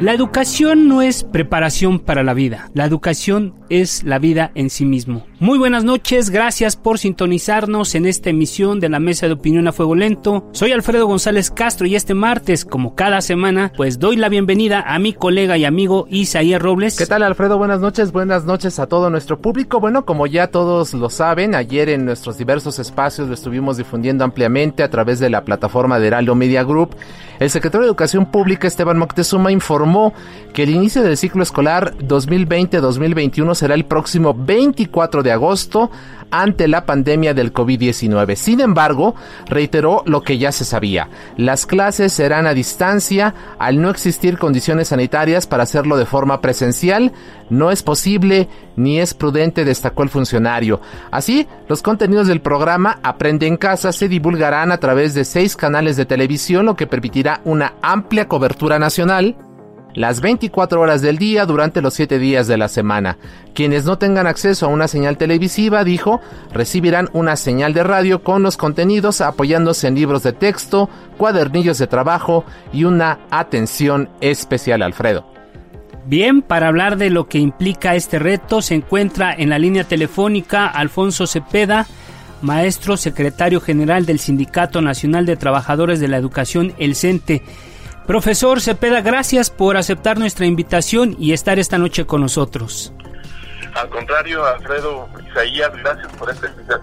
La educación no es preparación para la vida, la educación es la vida en sí mismo. Muy buenas noches, gracias por sintonizarnos en esta emisión de la Mesa de Opinión a Fuego Lento. Soy Alfredo González Castro y este martes, como cada semana, pues doy la bienvenida a mi colega y amigo Isaías Robles. ¿Qué tal Alfredo? Buenas noches, buenas noches a todo nuestro público. Bueno, como ya todos lo saben, ayer en nuestros diversos espacios lo estuvimos difundiendo ampliamente a través de la plataforma de Heraldo Media Group. El secretario de Educación Pública, Esteban Moctezuma, informó que el inicio del ciclo escolar 2020-2021 será el próximo 24 de agosto ante la pandemia del COVID-19. Sin embargo, reiteró lo que ya se sabía. Las clases serán a distancia al no existir condiciones sanitarias para hacerlo de forma presencial. No es posible ni es prudente, destacó el funcionario. Así, los contenidos del programa Aprende en casa se divulgarán a través de seis canales de televisión, lo que permitirá una amplia cobertura nacional las 24 horas del día durante los 7 días de la semana. Quienes no tengan acceso a una señal televisiva, dijo, recibirán una señal de radio con los contenidos apoyándose en libros de texto, cuadernillos de trabajo y una atención especial, Alfredo. Bien, para hablar de lo que implica este reto, se encuentra en la línea telefónica Alfonso Cepeda, maestro secretario general del Sindicato Nacional de Trabajadores de la Educación, el CENTE. Profesor Cepeda, gracias por aceptar nuestra invitación y estar esta noche con nosotros. Al contrario, Alfredo Isaías, gracias por esta invitación.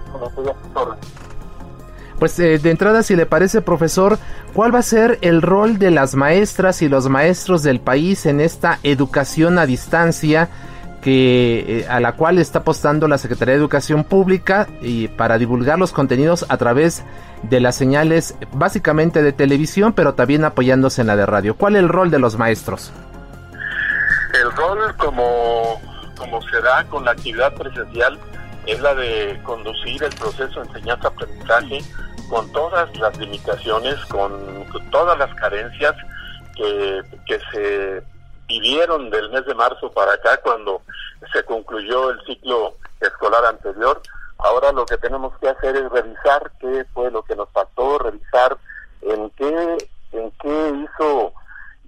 Pues eh, de entrada, si le parece, profesor, ¿cuál va a ser el rol de las maestras y los maestros del país en esta educación a distancia que eh, a la cual está apostando la Secretaría de Educación Pública y para divulgar los contenidos a través de las señales básicamente de televisión, pero también apoyándose en la de radio. ¿Cuál es el rol de los maestros? El rol como, como se da con la actividad presencial es la de conducir el proceso de enseñanza-aprendizaje con todas las limitaciones, con todas las carencias que, que se vivieron del mes de marzo para acá cuando se concluyó el ciclo escolar anterior. Ahora lo que tenemos que hacer es revisar qué fue lo que nos faltó, revisar en qué en qué hizo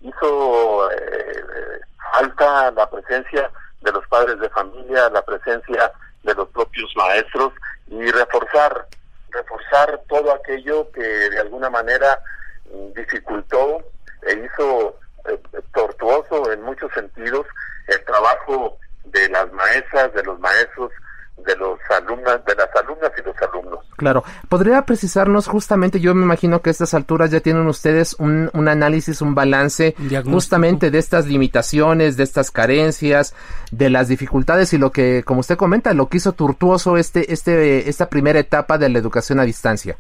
hizo eh, falta la presencia de los padres de familia, la presencia de los propios maestros y reforzar reforzar todo aquello que de alguna manera dificultó e hizo eh, tortuoso en muchos sentidos el trabajo de las maestras, de los maestros, de los alumnas, de las alumnas y los alumnos. Claro, ¿podría precisarnos justamente, yo me imagino que a estas alturas ya tienen ustedes un, un análisis, un balance justamente de estas limitaciones, de estas carencias, de las dificultades y lo que, como usted comenta, lo que hizo tortuoso este, este, esta primera etapa de la educación a distancia?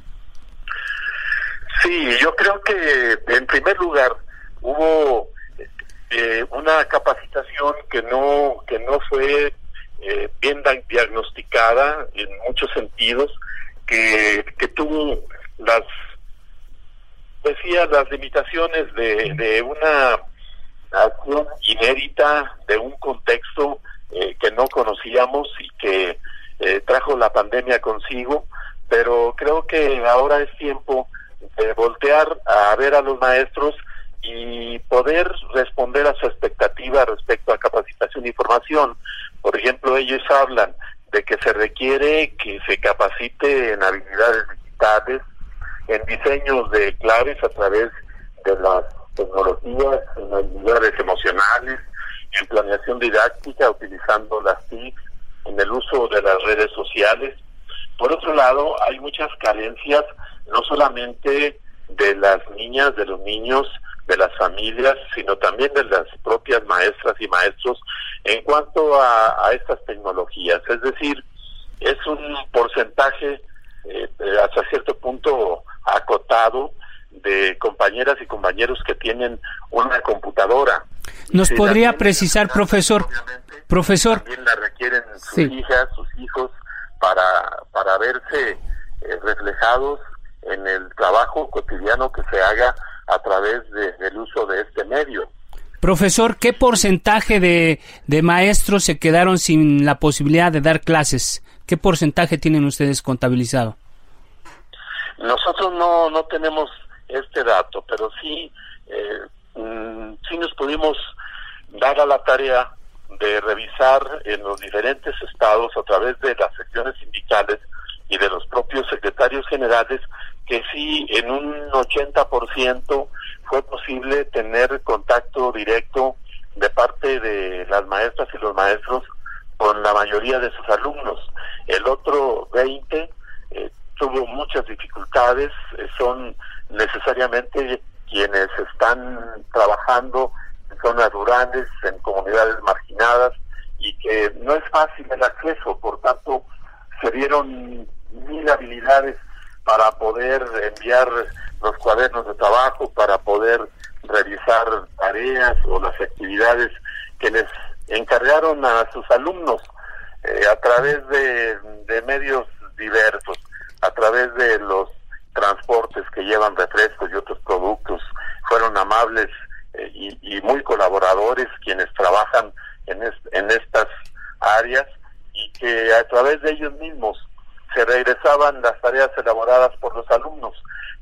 Sí, yo creo que en primer lugar hubo eh, una capacitación que no que no fue eh, bien diagnosticada en muchos sentidos que, que tuvo las decía las limitaciones de, una acción inédita de un contexto eh, que no conocíamos y que trajo la pandemia consigo pero creo que ahora es tiempo de voltear a ver a los maestros y poder responder a su expectativa respecto a capacitación e información. Por ejemplo, ellos hablan de que se requiere que se capacite en habilidades digitales, en diseños de claves a través de las tecnologías, en habilidades emocionales, en planeación didáctica, utilizando las TIC, en el uso de las redes sociales. Por otro lado, hay muchas carencias, no solamente de las niñas, de los niños, de las familias, sino también de las propias maestras y maestros en cuanto a, estas tecnologías. Es decir, es un porcentaje eh, hasta cierto punto acotado de compañeras y compañeros que tienen una computadora. ¿Nos podría precisar, profesor? Profesor. También la requieren sus hijas, sus hijos, para, para verse eh, reflejados en el trabajo cotidiano que se haga a través del uso de este medio. Profesor, ¿qué porcentaje de, de maestros se quedaron sin la posibilidad de dar clases? ¿Qué porcentaje tienen ustedes contabilizado? Nosotros no, no tenemos este dato, pero sí, eh, mm, sí nos pudimos dar a la tarea de revisar en los diferentes estados a través de las secciones sindicales y de los propios secretarios generales que sí en un 80% fue posible tener contacto directo de parte de las maestras y los maestros con la mayoría de sus alumnos. El otro 20 eh, tuvo muchas dificultades, eh, son necesariamente quienes están trabajando en zonas rurales, en comunidades marginadas y que no es fácil el acceso, por tanto se dieron mil habilidades para poder enviar los cuadernos de trabajo, para poder revisar tareas o las actividades que les encargaron a sus alumnos eh, a través de, medios diversos, a través de los transportes que llevan refrescos y otros productos. Fueron amables eh, y, muy colaboradores quienes trabajan en, en estas áreas y que a través de ellos mismos se regresaban las tareas elaboradas por los alumnos,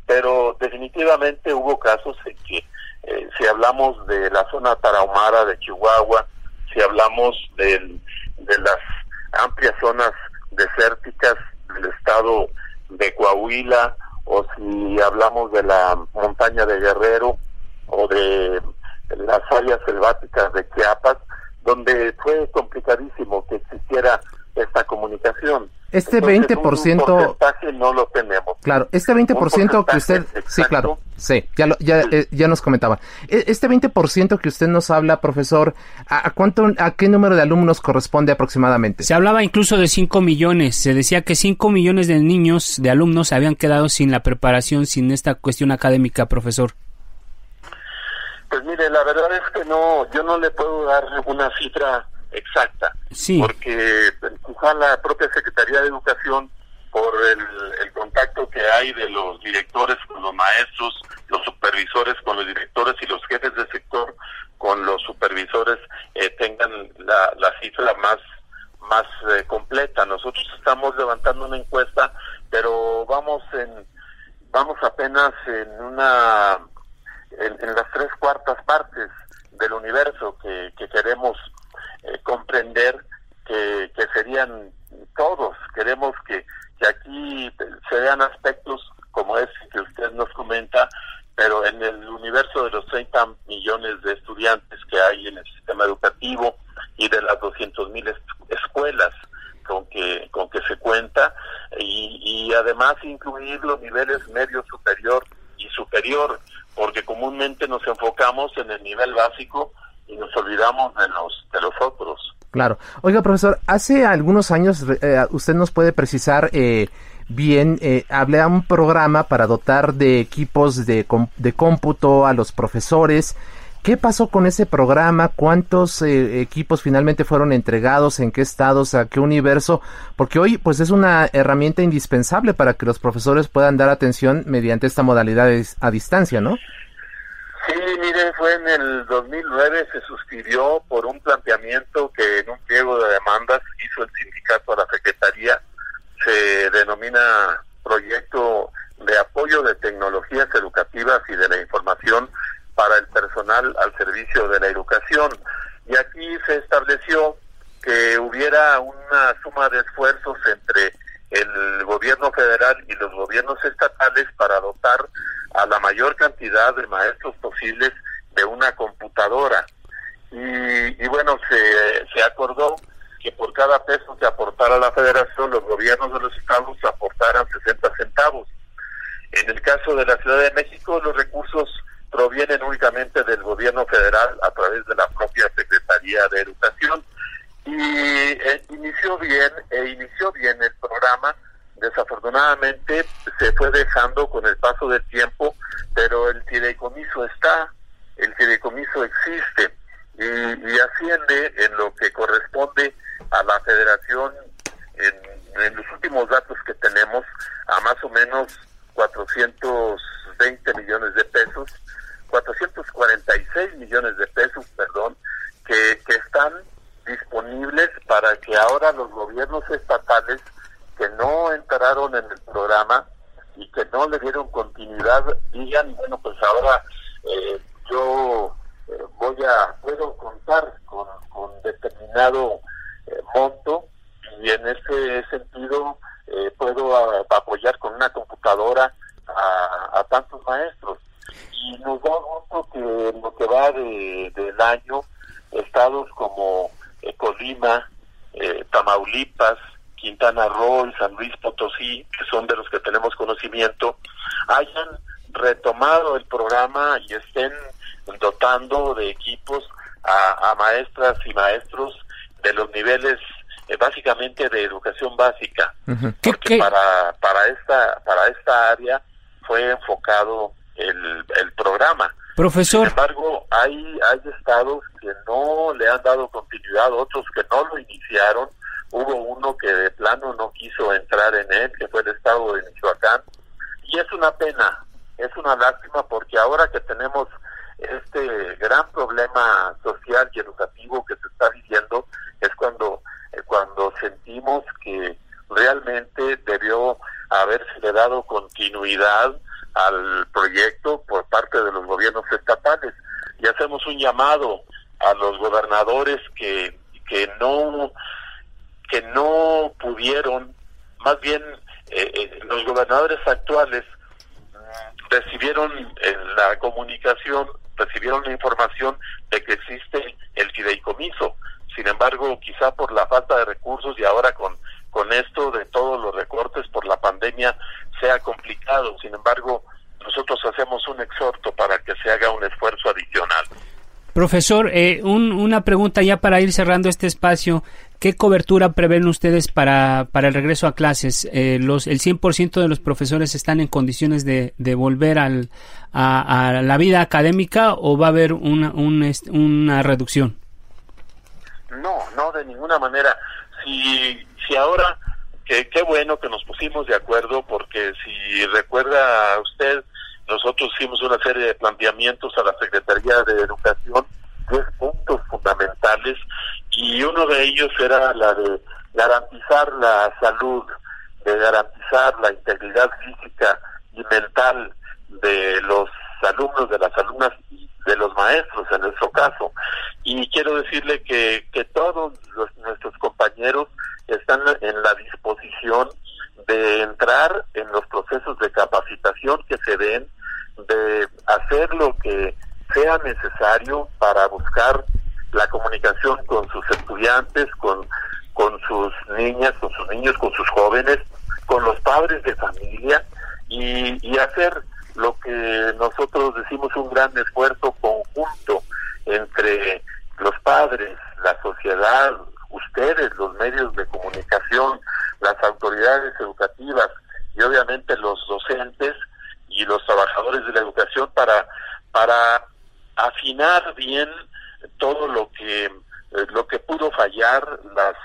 pero definitivamente hubo casos en que eh, si hablamos de la zona tarahumara de Chihuahua, si hablamos de las amplias zonas desérticas del estado de Coahuila, o si hablamos de la montaña de Guerrero, o de las áreas selváticas de Chiapas, donde fue complicadísimo que existiera esta comunicación. Este 20%... no lo tenemos. Claro, este 20% que usted... sí, claro. Sí, ya, ya, eh, ya nos comentaba. E, este 20% que usted nos habla, profesor, ¿a, cuánto, ¿a qué número de alumnos corresponde aproximadamente? Se hablaba incluso de 5 millones. Se decía que 5 millones de niños, de alumnos, habían quedado sin la preparación, sin esta cuestión académica, profesor. Pues mire, la verdad es que no, yo no le puedo dar una cifra exacta. Sí. Porque quizá la propia Secretaría de Educación, por el, contacto que hay de los directores con los maestros, los supervisores con los directores y los jefes de sector con los supervisores, eh, tengan la, la cifra más más eh, completa. Nosotros estamos levantando una encuesta, pero vamos en vamos apenas en una en, las tres cuartas partes del universo que, que queremos eh, comprender que, serían todos. Queremos que, que aquí se vean aspectos como ese que usted nos comenta, pero en el universo de los 30 millones de estudiantes que hay en el sistema educativo y de las 200 mil escuelas con que con que se cuenta y, y además incluir los niveles medio superior y superior porque comúnmente nos enfocamos en el nivel básico y nos olvidamos de los, de los otros. Claro. Oiga, profesor, hace algunos años, eh, usted nos puede precisar eh, bien, eh, hablé a un programa para dotar de equipos de, de cómputo a los profesores. ¿Qué pasó con ese programa? ¿Cuántos eh, equipos finalmente fueron entregados? ¿En qué estados? ¿A qué universo? Porque hoy pues es una herramienta indispensable para que los profesores puedan dar atención mediante esta modalidad a distancia, ¿no? Sí, mire, fue en el 2009, se suscribió por un planteamiento que en un pliego de demandas hizo el sindicato a la Secretaría, se denomina Proyecto de Apoyo de Tecnologías Educativas y de la Información para el personal al servicio de la educación. Y aquí se estableció que hubiera una suma de esfuerzos entre el gobierno federal y los gobiernos estatales para dotar cantidad de maestros posibles de una computadora. Y, bueno, se, se acordó que por cada peso que aportara la federación, los gobiernos de los estados aportaran 60 centavos. En el caso de la Ciudad de México, los recursos provienen únicamente del gobierno federal a través de la propia Secretaría de Educación. Y eh, inició bien, e inició bien el programa, desafortunadamente se fue dejando con el paso del tiempo, pero el fideicomiso está, el fideicomiso existe y, y asciende en lo que corresponde a la federación en, en los últimos datos que tenemos a más o menos 420 millones de pesos, 446 millones de pesos, perdón, que, que están disponibles para que ahora los gobiernos estatales que no entraron en el programa y que no le dieron continuidad digan, bueno, pues ahora eh, yo eh, voy a, puedo contar con, determinado eh, monto y en ese sentido puedo apoyar con una computadora a, tantos maestros. Y nos da gusto que lo que va de, del año, estados como Colima, Tamaulipas, Quintana Roo y San Luis Potosí, que son de los que tenemos conocimiento, hayan retomado el programa y estén dotando de equipos a, maestras y maestros de los niveles eh, básicamente de educación básica porque para para esta para esta área fue enfocado el, el programa. Profesor. Sin embargo hay hay estados que no le han dado continuidad otros que no lo iniciaron. Hubo uno que de plano no quiso entrar en él, que fue el estado de Michoacán, y es una pena, es una lástima porque ahora que tenemos este gran problema social y educativo que se está viviendo, es cuando, eh, cuando sentimos que realmente debió haberse dado continuidad al proyecto por parte de los gobiernos estatales. Y hacemos un llamado a los gobernadores que, que no que no pudieron, más bien eh, eh, los gobernadores actuales mm, recibieron eh, la comunicación, recibieron la información de que existe el fideicomiso. Sin embargo, quizá por la falta de recursos y ahora con, con esto de todos los recortes por la pandemia sea complicado. Sin embargo, nosotros hacemos un exhorto para que se haga un esfuerzo adicional. Profesor, eh, una pregunta ya para ir cerrando este espacio. ¿Qué cobertura prevén ustedes para, para el regreso a clases? Eh, los, ¿El 100% de los profesores están en condiciones de, de volver al, a, la vida académica o va a haber una, una reducción? No, no, de ninguna manera. Si, si ahora, qué bueno que nos pusimos de acuerdo, porque si recuerda usted, nosotros hicimos una serie de planteamientos a la Secretaría de Educación, tres puntos fundamentales, y uno de ellos era la de garantizar la salud, de garantizar la integridad física y mental de los alumnos, de las alumnas y de los maestros en nuestro caso. Y quiero decirle que, que todos nuestros compañeros están en la disposición de entrar en los procesos de capacitación que se den, de hacer lo que sea necesario para buscar la comunicación con sus estudiantes, con, con sus niñas, con sus niños, con sus jóvenes, con los padres de familia y, y hacer lo que nosotros decimos un gran esfuerzo conjunto entre los padres, la sociedad, ustedes, los medios de comunicación, las autoridades educativas y obviamente los docentes y los trabajadores de la educación para para afinar bien todo lo que eh, lo que pudo fallar, las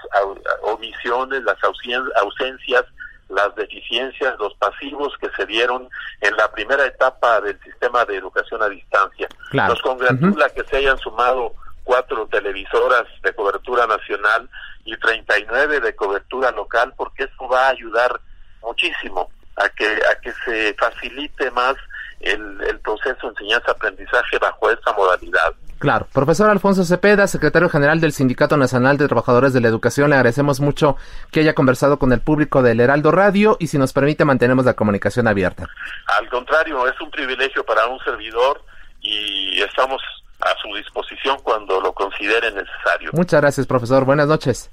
omisiones, las ausencias, las deficiencias, los pasivos que se dieron en la primera etapa del sistema de educación a distancia. Nos congratula que se hayan sumado cuatro televisoras de cobertura nacional y 39 de cobertura local, porque eso va a ayudar muchísimo a que a que se facilite más el, el proceso de enseñanza-aprendizaje bajo esta modalidad. Claro. Profesor Alfonso Cepeda, secretario general del Sindicato Nacional de Trabajadores de la Educación, le agradecemos mucho que haya conversado con el público del Heraldo Radio y si nos permite mantenemos la comunicación abierta. Al contrario, es un privilegio para un servidor y estamos a su disposición cuando lo considere necesario. Muchas gracias, profesor. Buenas noches.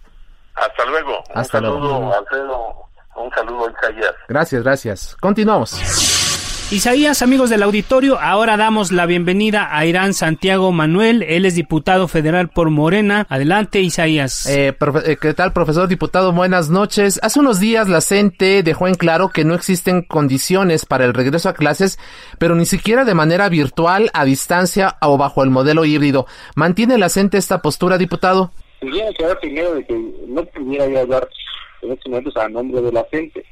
Hasta luego. Hasta un saludo, luego. Alfredo. Un saludo, Isaías. Gracias, gracias. Continuamos. Isaías, amigos del auditorio, ahora damos la bienvenida a Irán Santiago Manuel. Él es diputado federal por Morena. Adelante, Isaías. Eh, profe- eh, ¿Qué tal, profesor diputado? Buenas noches. Hace unos días la CENTE dejó en claro que no existen condiciones para el regreso a clases, pero ni siquiera de manera virtual, a distancia o bajo el modelo híbrido. ¿Mantiene la CENTE esta postura, diputado? Quisiera aclarar primero de que no pudiera yo hablar en estos momentos a nombre de la gente.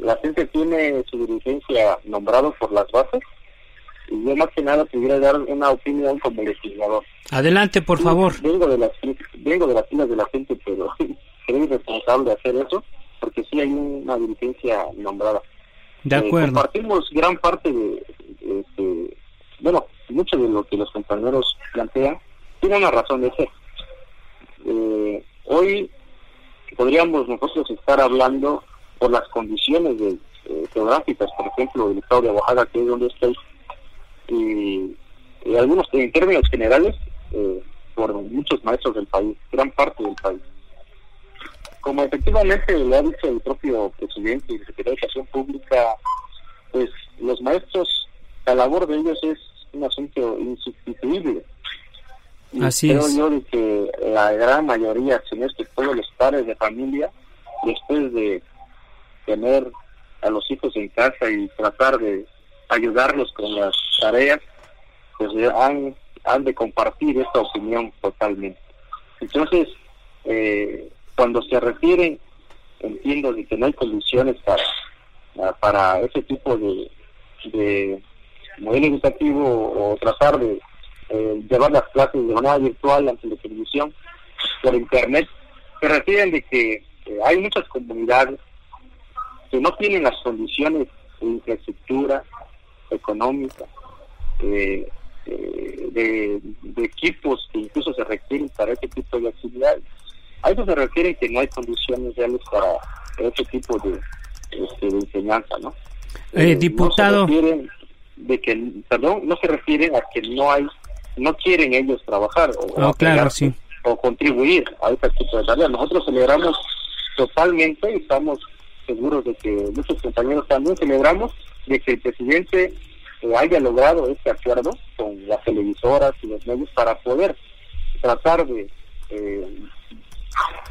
La gente tiene su dirigencia nombrado por las bases y yo más que nada pudiera dar una opinión como legislador. Adelante, por favor. Vengo de las vengo de las filas de la gente, pero soy irresponsable de hacer eso porque sí hay una dirigencia nombrada. De Eh, acuerdo. compartimos gran parte de, de- de- bueno, mucho de lo que los compañeros plantean tiene una razón de ser. Eh, hoy podríamos nosotros estar hablando por las condiciones de, eh, geográficas, por ejemplo, del estado de Oaxaca, que es donde estoy, y, y algunos, en términos generales, eh, por muchos maestros del país, gran parte del país. Como efectivamente lo ha dicho el propio presidente y el secretario de Educación Pública, pues los maestros, la labor de ellos es un asunto insustituible. Y Así creo es. yo de que la gran mayoría, si no es que todos los padres de familia, después de tener a los hijos en casa y tratar de ayudarlos con las tareas, pues han, han de compartir esta opinión totalmente. Entonces, eh, cuando se refieren, entiendo de que no hay condiciones para, ah, para ese tipo de, de modelo educativo o tratar de eh, llevar las clases de manera virtual ante la televisión, por internet, se refieren de que eh, hay muchas comunidades que no tienen las condiciones de infraestructura económica, eh, eh, de, de equipos que incluso se requieren para este tipo de actividades. A eso se refiere que no hay condiciones reales para ese tipo de, este, de enseñanza, ¿no? Eh, Eh, diputado. No se de que, perdón, no se refieren a que no hay, no quieren ellos trabajar o, Oh, claro, sí. o contribuir a este tipo de tareas. Nosotros celebramos totalmente y estamos seguros de que muchos compañeros también celebramos de que el presidente eh, haya logrado este acuerdo con las televisoras y los medios para poder tratar de eh,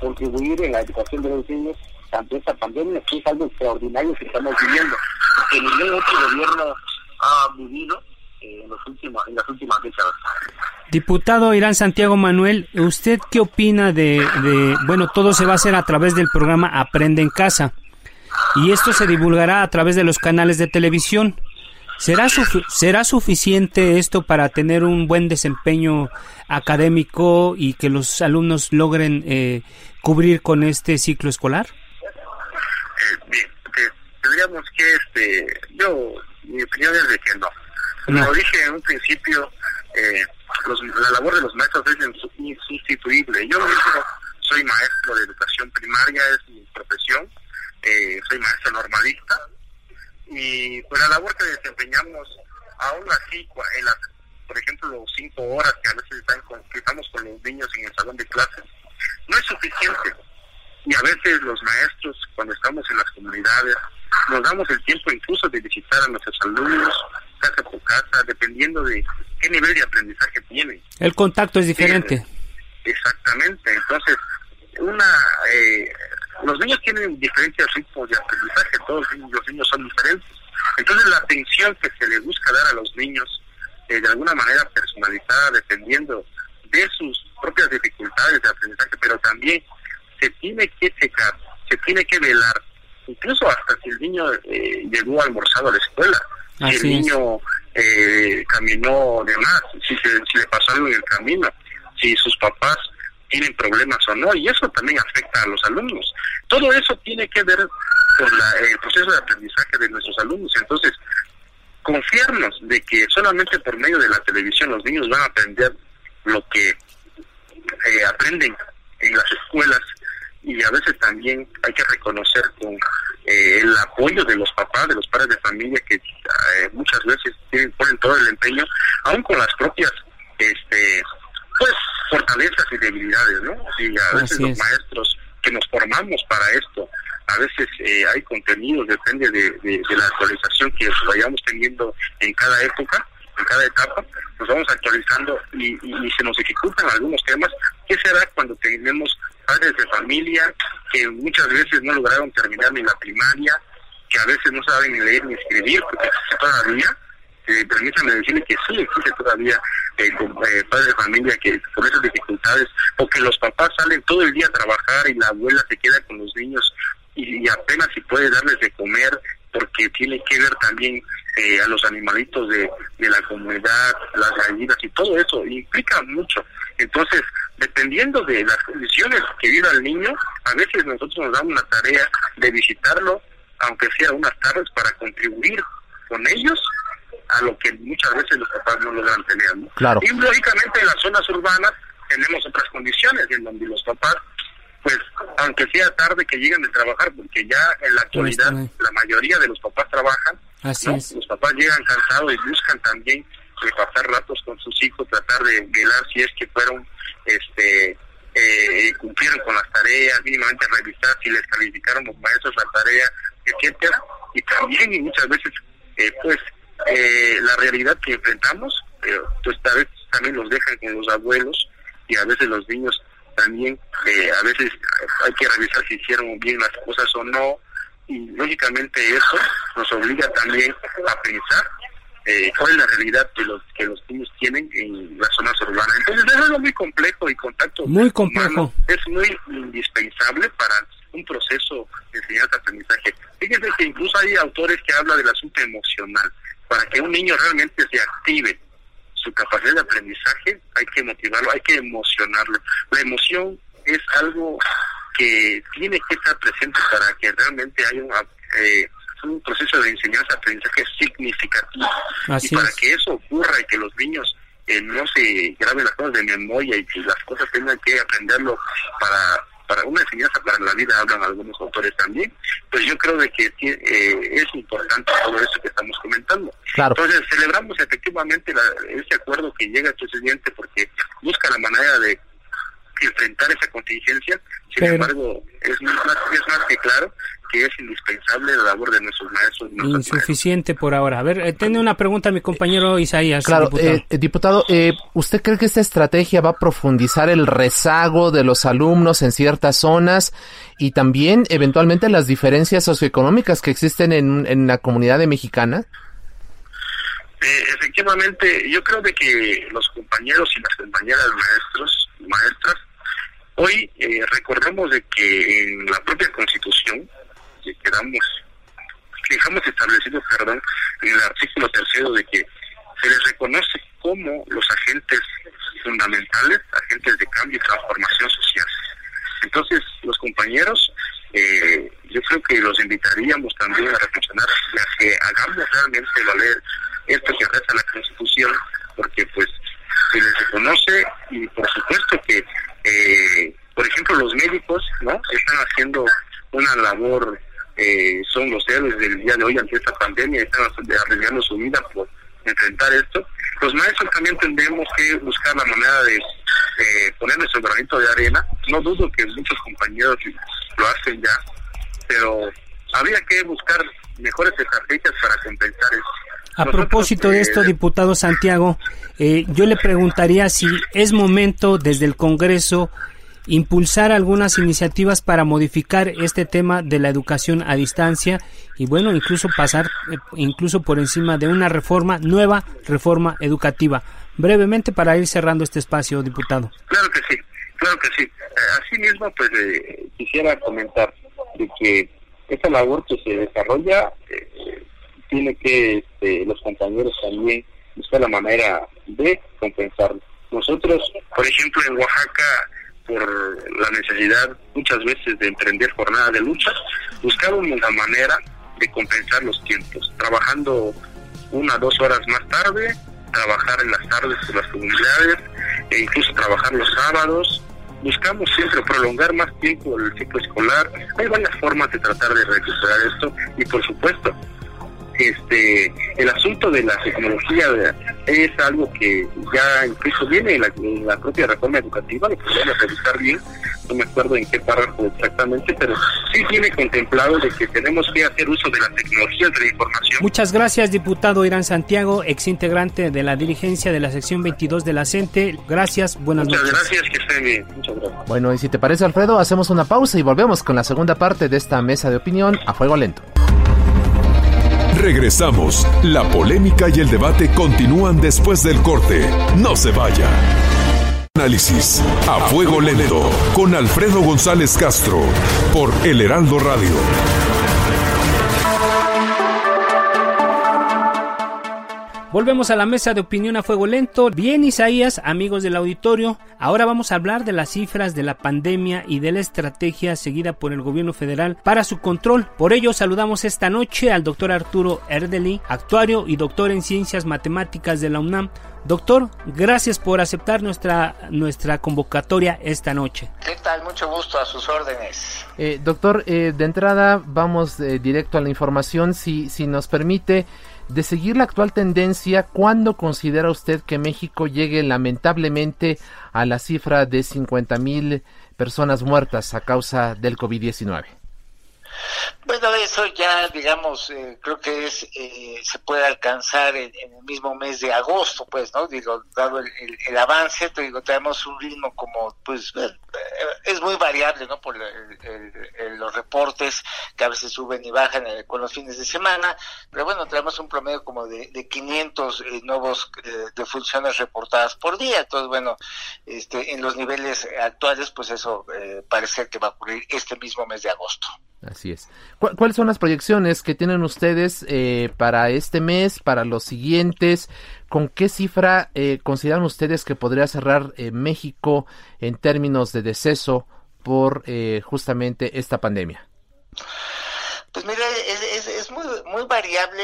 contribuir en la educación de los niños ante esta pandemia, que es algo extraordinario que estamos viviendo, que ningún otro gobierno ha vivido en, los últimos, las últimas décadas. Diputado Irán Santiago Manuel, ¿usted qué opina de, bueno, todo se va a hacer a través del programa Aprende en Casa y esto se divulgará a través de los canales de televisión? ¿Será, sufi- ¿Será suficiente esto para tener un buen desempeño académico y que los alumnos logren eh, cubrir con este ciclo escolar? Eh, bien, que tendríamos que, este, yo, mi opinión es de que no. Como No. dije en un principio, eh, los- la labor de los maestros es insu- insustituible. Yo mismo soy maestro de educación primaria, es mi profesión, eh, soy maestro normalista, y pues la labor que desempeñamos, aún así, en las, por ejemplo, cinco horas que a veces están con- que estamos con los niños en el salón de clases, no es suficiente. Y a veces los maestros, cuando estamos en las comunidades, nos damos el tiempo incluso de visitar a nuestros alumnos, casa por casa, dependiendo de qué nivel de aprendizaje tienen. El contacto es diferente. Exactamente. Entonces, una eh, los niños tienen diferentes ritmos de aprendizaje, todos los niños, son diferentes. Entonces, la atención que se les busca dar a los niños, eh, de alguna manera personalizada, dependiendo de sus propias dificultades de aprendizaje, pero también se tiene que checar, se tiene que velar, incluso hasta si el niño eh, llegó almorzado a la escuela, si el niño eh, caminó de más, si, se- si le pasó algo en el camino, si sus papás tienen problemas o no, y eso también afecta a los alumnos. Todo eso tiene que ver con la- el proceso de aprendizaje de nuestros alumnos. Entonces, confiarnos de que solamente por medio de la televisión los niños van a aprender lo que eh, aprenden en las escuelas y a veces también hay que reconocer con eh, el apoyo de los papás, de los padres de familia que eh, muchas veces tienen, ponen todo el empeño, aún con las propias este pues fortalezas y debilidades, ¿no? Y a veces los maestros que nos formamos para esto, a veces eh, hay contenidos, depende de, de, la actualización que vayamos teniendo en cada época, en cada etapa, nos vamos actualizando y, y, se nos ejecutan algunos temas. ¿Qué será cuando tenemos padres de familia que muchas veces no lograron terminar ni la primaria, que a veces no saben ni leer ni escribir, porque todavía, eh, permítanme decirle que sí existe todavía eh, eh, padres de familia que con esas dificultades, o que los papás salen todo el día a trabajar y la abuela se queda con los niños y, apenas si puede darles de comer, porque tiene que ver también eh, a los animalitos de, de la comunidad, las gallinas y todo eso, implica mucho. Entonces, dependiendo de las condiciones que viva el niño, a veces nosotros nos damos la tarea de visitarlo, aunque sea unas tardes, para contribuir con ellos a lo que muchas veces los papás no logran tener. Claro. Y lógicamente en las zonas urbanas tenemos otras condiciones en donde los papás pues aunque sea tarde que lleguen de trabajar, porque ya en la actualidad la mayoría de los papás trabajan, los papás llegan cansados y buscan también de pasar ratos con sus hijos, tratar de velar si es que fueron, este, eh, cumplieron con las tareas, mínimamente revisar si les calificaron los maestros la tarea, etcétera, y también y muchas veces, eh, pues, eh, la realidad que enfrentamos, pues a veces también los dejan con los abuelos y a veces los niños también eh, a veces hay que revisar si hicieron bien las cosas o no y lógicamente eso nos obliga también a pensar eh, cuál es la realidad que los que los niños tienen en las zonas urbanas. Entonces es algo muy complejo y contacto muy complejo es muy indispensable para un proceso de enseñanza-aprendizaje. Fíjense que incluso hay autores que hablan del asunto emocional. Para que un niño realmente se active su capacidad de aprendizaje, hay que motivarlo, hay que emocionarlo. La emoción es algo que tiene que estar presente para que realmente haya eh, un proceso de enseñanza-aprendizaje significativo. y para que eso ocurra y que los niños eh, no se graben las cosas de memoria y que las cosas tengan que aprenderlo para para una enseñanza para la vida, hablan algunos autores también, pues yo creo de que eh, es importante todo eso que estamos comentando. Entonces celebramos efectivamente la, ese acuerdo que llega el presidente porque busca la manera de enfrentar esa contingencia, sin embargo es más, es más que claro que es indispensable la labor de nuestros maestros. Insuficiente por ahora. A ver, eh, tiene una pregunta mi compañero Isaías. Claro, diputado, eh, diputado eh, ¿usted cree que esta estrategia va a profundizar el rezago de los alumnos en ciertas zonas y también eventualmente las diferencias socioeconómicas que existen en, en la comunidad de mexicana? Eh, efectivamente, yo creo de que los compañeros y las compañeras maestros, maestras, hoy eh, recordemos de que en la propia Constitución que quedamos, dejamos establecido, perdón, en el artículo tercero de que se les reconoce como los agentes fundamentales, agentes de cambio y transformación social. Entonces, los compañeros, eh, yo creo que los invitaríamos también a reflexionar y a que hagamos realmente valer esto que reza la Constitución, porque pues se les reconoce y por supuesto que, eh, por ejemplo, los médicos no están haciendo una labor eh, son los héroes del día de hoy ante esta pandemia, están arriesgando su vida por enfrentar esto. Los maestros también tendremos que buscar la manera de poner nuestro granito de arena. No dudo que muchos compañeros lo hacen ya, pero habría que buscar mejores estrategias para compensar. A propósito de esto, diputado Santiago, eh, yo le preguntaría si es momento desde el Congreso impulsar algunas iniciativas para modificar este tema de la educación a distancia y bueno, incluso pasar eh, incluso por encima de una reforma, nueva reforma educativa. Brevemente para ir cerrando este espacio, diputado. Claro que sí, claro que sí. Eh, asimismo, pues eh, quisiera comentar de que esta labor que se desarrolla tiene que este, los compañeros también buscar la manera de compensarlo. Nosotros, por ejemplo, en Oaxaca por la necesidad muchas veces de emprender jornadas de lucha, buscábamos la manera de compensar los tiempos, trabajando una o dos horas más tarde, trabajar en las tardes con las comunidades e incluso trabajar los sábados. Buscamos siempre prolongar más tiempo el ciclo escolar. Hay varias formas de tratar de recuperar esto y por supuesto este el asunto de la tecnología es algo que ya incluso viene en la, propia reforma educativa, lo podemos revisar bien, no me acuerdo en qué párrafo exactamente, pero sí tiene contemplado de que tenemos que hacer uso de las tecnologías de la información. Muchas gracias, diputado Irán Santiago, ex integrante de la dirigencia de la sección 22 de la CENTE. Gracias, buenas noches. Muchas gracias, que estén bien. Muchas gracias. Bueno, y si te parece, Alfredo, hacemos una pausa y volvemos con la segunda parte de esta mesa de opinión a fuego lento. Regresamos. La polémica y el debate continúan después del corte. No se vaya. Análisis a fuego lento con Alfredo González Castro por El Heraldo Radio. Volvemos a la mesa de opinión a fuego lento. Bien, Isaías, amigos del auditorio, ahora vamos a hablar de las cifras de la pandemia y de la estrategia seguida por el gobierno federal para su control. Por ello, saludamos esta noche al doctor Arturo Erdeli, actuario y doctor en ciencias matemáticas de la UNAM. Doctor, gracias por aceptar nuestra, nuestra convocatoria esta noche. ¿Qué tal? Mucho gusto a sus órdenes. Eh, doctor, eh, de entrada vamos eh, directo a la información. Si, si nos permite, de seguir la actual tendencia, ¿cuándo considera usted que México llegue lamentablemente a la cifra de 50 mil personas muertas a causa del COVID-19? Bueno, eso ya, digamos, eh, creo que es eh, se puede alcanzar en, el mismo mes de agosto, pues, ¿no? Digo, dado el, avance, te digo, tenemos un ritmo como, pues, eh, es muy variable, ¿no? Por los reportes que a veces suben y bajan con los fines de semana, pero bueno, tenemos un promedio como de, de 500 nuevos defunciones reportadas por día, entonces, bueno, este, en los niveles actuales, pues eso parece que va a ocurrir este mismo mes de agosto. Así es. ¿Cuáles son las proyecciones que tienen ustedes eh, para este mes, para los siguientes? ¿Con qué cifra eh, consideran ustedes que podría cerrar eh, México en términos de deceso por justamente esta pandemia? Pues mira, es, muy, muy variable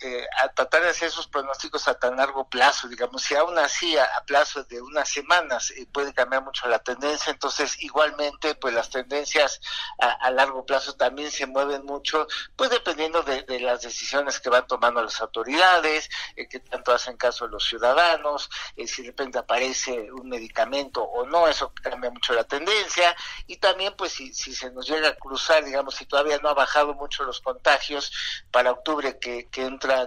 eh, eh, eh, a tratar de hacer esos pronósticos a tan largo plazo, digamos, si aún así a, plazo de unas semanas puede cambiar mucho la tendencia, entonces igualmente pues las tendencias a, largo plazo también se mueven mucho, pues dependiendo de, las decisiones que van tomando las autoridades, que tanto hacen caso los ciudadanos, si de repente aparece un medicamento o no, eso cambia mucho la tendencia, y también pues si, si se nos llega a cruzar, digamos, si todavía no ha bajado mucho los contagios para octubre que, que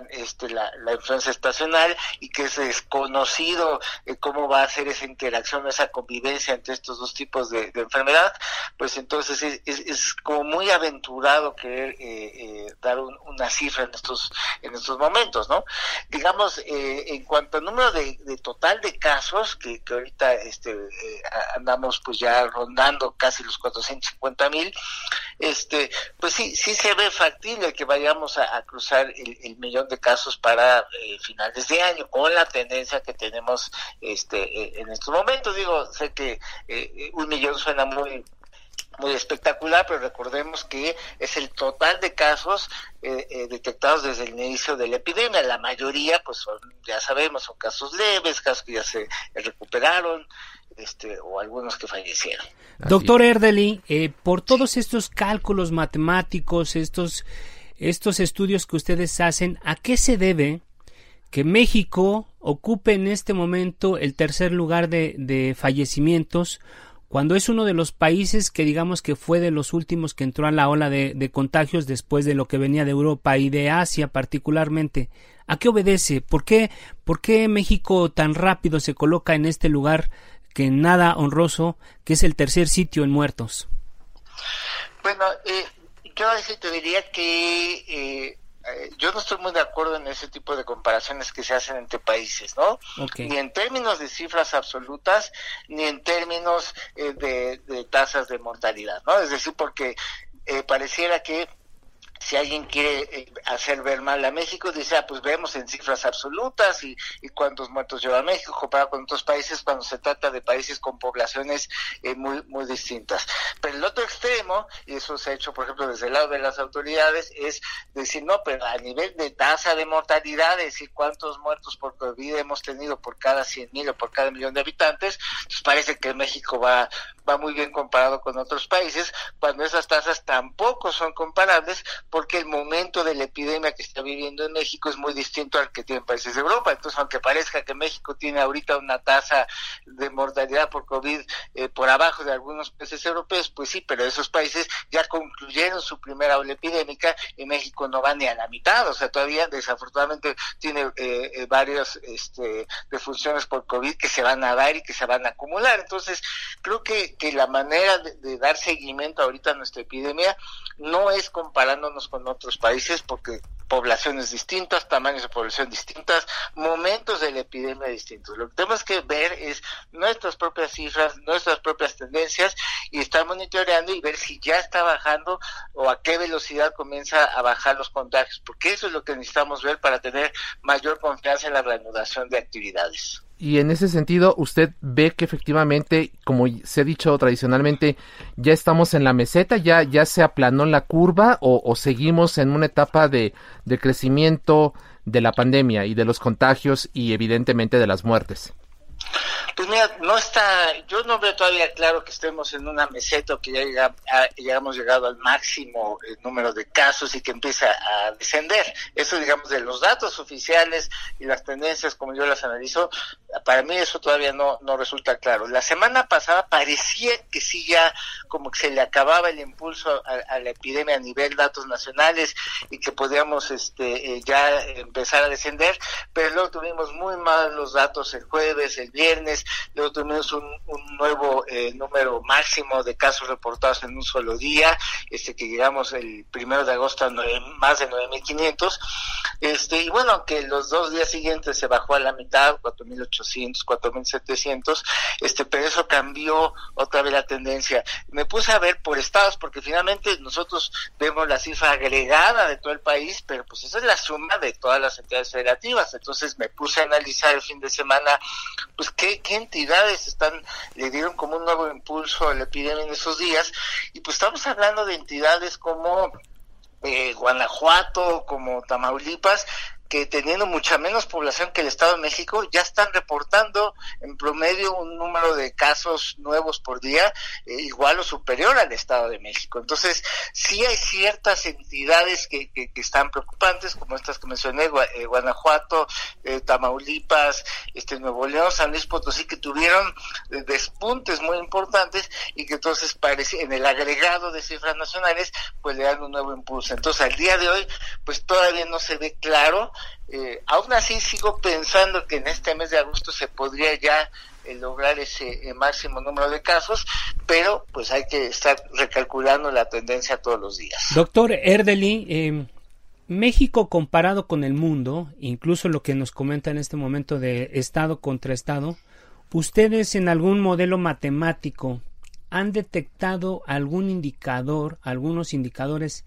este, la, influenza estacional y que es desconocido eh, cómo va a ser esa interacción, esa convivencia entre estos dos tipos de, enfermedad, pues entonces es, como muy aventurado querer eh, eh, dar una cifra en estos, en estos momentos, ¿no? Digamos, en cuanto al número de, de, total de casos, que, que ahorita este, andamos pues ya rondando casi los 450 mil, este, pues sí, sí se ve factible que vayamos a, cruzar el, millón de casos para eh, finales de año, con la tendencia que tenemos este eh, en estos momentos. Digo, sé que eh, un millón suena muy muy espectacular, pero recordemos que es el total de casos detectados desde el inicio de la epidemia. La mayoría, pues son, ya sabemos, son casos leves, casos que ya se recuperaron, este, o algunos que fallecieron. Doctor Erdeli, eh, por todos estos cálculos matemáticos, estos, estos estudios que ustedes hacen, ¿a qué se debe que México ocupe en este momento el tercer lugar de, de fallecimientos? cuando es uno de los países que digamos que fue de los últimos que entró a la ola de, contagios después de lo que venía de Europa y de Asia particularmente. ¿A qué obedece? ¿Por qué, por qué México tan rápido se coloca en este lugar que nada honroso, que es el tercer sitio en muertos. Bueno, eh, yo te diría que eh, eh, yo no estoy muy de acuerdo en ese tipo de comparaciones que se hacen entre países, ¿no? Ni en términos de cifras absolutas, ni en términos de, tasas de mortalidad, ¿no? Es decir, porque pareciera que si alguien quiere eh, hacer ver mal a México, dice, ah, pues vemos en cifras absolutas y, y cuántos muertos lleva México comparado con otros países cuando se trata de países con poblaciones eh, muy, muy distintas. Pero el otro extremo, y eso se ha hecho, por ejemplo, desde el lado de las autoridades, es decir, no, pero a nivel de tasa de mortalidad, es decir, cuántos muertos por COVID hemos tenido por cada 100 mil o por cada millón de habitantes, pues parece que México va, va muy bien comparado con otros países, cuando esas tasas tampoco son comparables, porque el momento de la epidemia que está viviendo en México es muy distinto al que tienen países de Europa. Entonces, aunque parezca que México tiene ahorita una tasa de mortalidad por COVID eh, por abajo de algunos países europeos, pues sí, pero esos países ya concluyeron su primera ola epidémica y México no va ni a la mitad, o sea, todavía desafortunadamente tiene eh, eh, varias este, defunciones por COVID que se van a dar y que se van a acumular. Entonces, creo que, que la manera de, de dar seguimiento ahorita a nuestra epidemia no es comparándonos con otros países porque poblaciones distintas, tamaños de población distintas, momentos de la epidemia distintos. Lo que tenemos que ver es nuestras propias cifras, nuestras propias tendencias y estar monitoreando y ver si ya está bajando o a qué velocidad comienza a bajar los contagios, porque eso es lo que necesitamos ver para tener mayor confianza en la reanudación de actividades. Y en ese sentido, usted ve que efectivamente, como se ha dicho tradicionalmente, ya estamos en la meseta, ya, ya se aplanó la curva o, seguimos en una etapa de, de crecimiento de la pandemia y de los contagios y evidentemente de las muertes. Pues mira, no está, yo no veo todavía claro que estemos en una meseta o que ya llega, a, ya hemos llegado al máximo eh, número de casos y que empieza a descender. Eso, digamos, de los datos oficiales y las tendencias como yo las analizo, para mí eso todavía no, no resulta claro. La semana pasada parecía que sí ya como que se le acababa el impulso a, la epidemia a nivel datos nacionales y que podíamos este, eh, ya empezar a descender, pero luego tuvimos muy malos datos el jueves, el viernes, luego tuvimos un, nuevo eh, número máximo de casos reportados en un solo día, este que llegamos el primero de agosto a nueve, más de 9.500, este, y bueno, que los dos días siguientes se bajó a la mitad, 4.800, 4.700, este, pero eso cambió otra vez la tendencia. Me puse a ver por estados, porque finalmente nosotros vemos la cifra agregada de todo el país, pero pues esa es la suma de todas las entidades federativas, entonces me puse a analizar el fin de semana, pues qué, qué entidades están, le dieron como un nuevo impulso a la epidemia en esos días, y pues estamos hablando de entidades como eh, Guanajuato, como Tamaulipas, que teniendo mucha menos población que el Estado de México, ya están reportando en promedio un número de casos nuevos por día eh, igual o superior al Estado de México. Entonces, sí hay ciertas entidades que, que, que están preocupantes, como estas que mencioné, eh, Guanajuato, eh, Tamaulipas, este Nuevo León, San Luis Potosí, que tuvieron despuntes muy importantes y que entonces parece en el agregado de cifras nacionales, pues le dan un nuevo impulso. Entonces, al día de hoy, pues todavía no se ve claro eh, aún así sigo pensando que en este mes de agosto se podría ya eh, lograr ese eh, máximo número de casos, pero pues hay que estar recalculando la tendencia todos los días. Doctor Erdeli, eh, México comparado con el mundo, incluso lo que nos comenta en este momento de estado contra estado, ustedes en algún modelo matemático han detectado algún indicador, algunos indicadores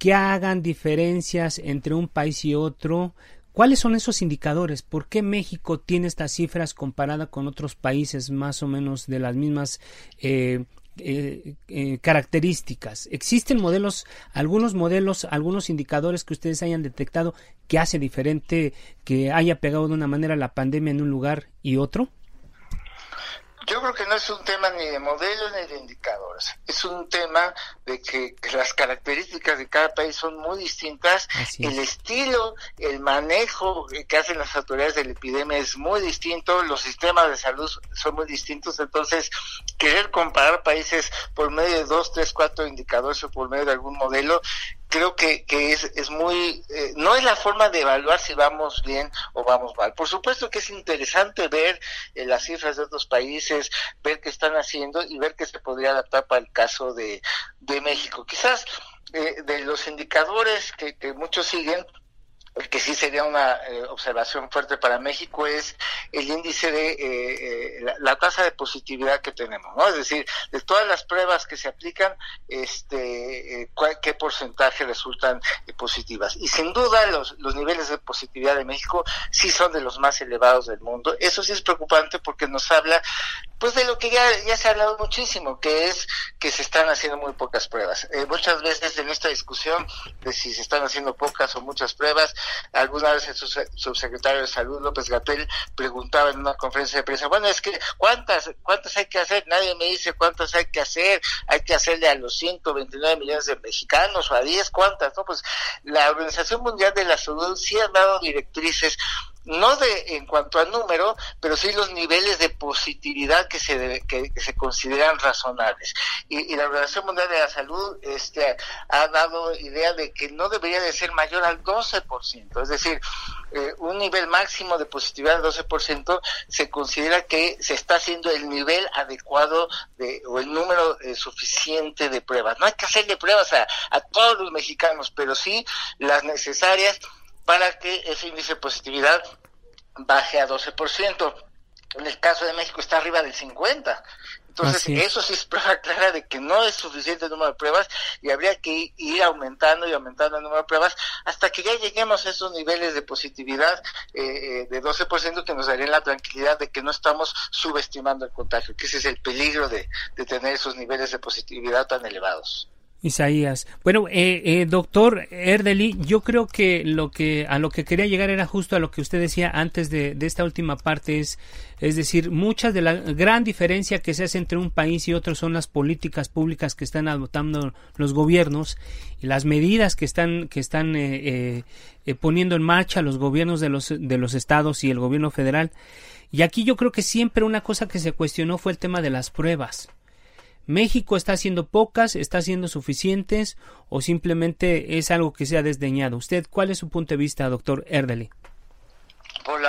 que hagan diferencias entre un país y otro. ¿Cuáles son esos indicadores? ¿Por qué México tiene estas cifras comparada con otros países más o menos de las mismas eh, eh, eh, características? ¿Existen modelos, algunos modelos, algunos indicadores que ustedes hayan detectado que hace diferente, que haya pegado de una manera la pandemia en un lugar y otro? Yo creo que no es un tema ni de modelos ni de indicadores, es un tema de que, que las características de cada país son muy distintas, el estilo, el manejo que hacen las autoridades de la epidemia es muy distinto, los sistemas de salud son muy distintos, entonces querer comparar países por medio de dos, tres, cuatro indicadores o por medio de algún modelo creo que, que es, es muy, eh, no es la forma de evaluar si vamos bien o vamos mal. Por supuesto que es interesante ver eh, las cifras de otros países, ver qué están haciendo y ver qué se podría adaptar para el caso de, de México. Quizás eh, de los indicadores que, que muchos siguen, el que sí sería una eh, observación fuerte para México es el índice de eh, eh, la, tasa de positividad que tenemos, ¿no? Es decir, de todas las pruebas que se aplican, este, qué porcentaje resultan positivas. Y sin duda los, los niveles de positividad de México sí son de los más elevados del mundo. Eso sí es preocupante porque nos habla pues de lo que ya, ya se ha hablado muchísimo, que es que se están haciendo muy pocas pruebas. muchas veces en esta discusión de si se están haciendo pocas o muchas pruebas, Alguna vez el subsecretario de Salud, López Gatel, preguntaba en una conferencia de prensa, bueno, es que ¿cuántas, cuántas hay que hacer? Nadie me dice cuántas hay que hacer. Hay que hacerle a los 129 millones de mexicanos o a 10, ¿cuántas? No, pues la Organización Mundial de la Salud sí ha dado directrices no de en cuanto al número, pero sí los niveles de positividad que se que, se consideran razonables. Y, la Organización Mundial de la Salud este ha dado idea de que no debería de ser mayor al 12%, es decir, eh, un nivel máximo de positividad del 12% se considera que se está haciendo el nivel adecuado de o el número eh, suficiente de pruebas. No hay que hacerle pruebas a, a todos los mexicanos, pero sí las necesarias para que ese índice de positividad baje a 12%. En el caso de México está arriba del 50%. Entonces, eso sí es prueba clara de que no es suficiente el número de pruebas y habría que ir aumentando y aumentando el número de pruebas hasta que ya lleguemos a esos niveles de positividad eh, de 12% que nos darían la tranquilidad de que no estamos subestimando el contagio, que ese es el peligro de tener esos niveles de positividad tan elevados. Isaías. Bueno, eh, eh, doctor Erdeli, yo creo que lo que a lo que quería llegar era justo a lo que usted decía antes de, esta última parte es, es decir, muchas de la gran diferencia que se hace entre un país y otro son las políticas públicas que están adoptando los gobiernos y las medidas que están que están eh, poniendo en marcha los gobiernos de los de los estados y el gobierno federal. Y aquí yo creo que siempre una cosa que se cuestionó fue el tema de las pruebas México está haciendo pocas, está haciendo suficientes o simplemente es algo que se ha desdeñado. ¿Usted cuál es su punto de vista, doctor Erdely? Por,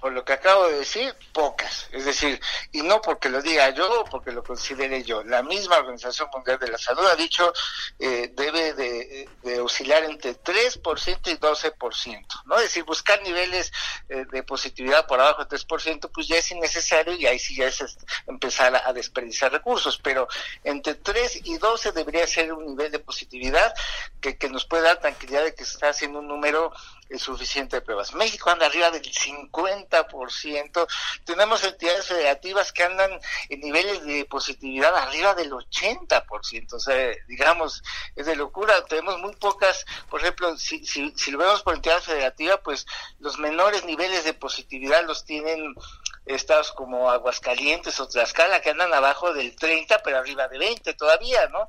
por lo que acabo de decir, pocas. Es decir, y no porque lo diga yo o porque lo considere yo. La misma Organización Mundial de la Salud ha dicho eh, debe de, oscilar entre 3% y 12%. ¿no? Es decir, buscar niveles eh, de positividad por abajo de 3%, pues ya es innecesario y ahí sí ya es empezar a, desperdiciar recursos. Pero entre 3 y 12 debería ser un nivel de positividad que, que nos puede dar tranquilidad de que se está haciendo un número suficiente de pruebas. México anda arriba del 50%. Tenemos entidades federativas que andan en niveles de positividad arriba del 80%. O sea, digamos, es de locura. Tenemos muy pocas, por ejemplo, si, si, si lo vemos por entidad federativa, pues los menores niveles de positividad los tienen estados como Aguascalientes o Tlaxcala, que andan abajo del 30, pero arriba de 20 todavía, ¿no?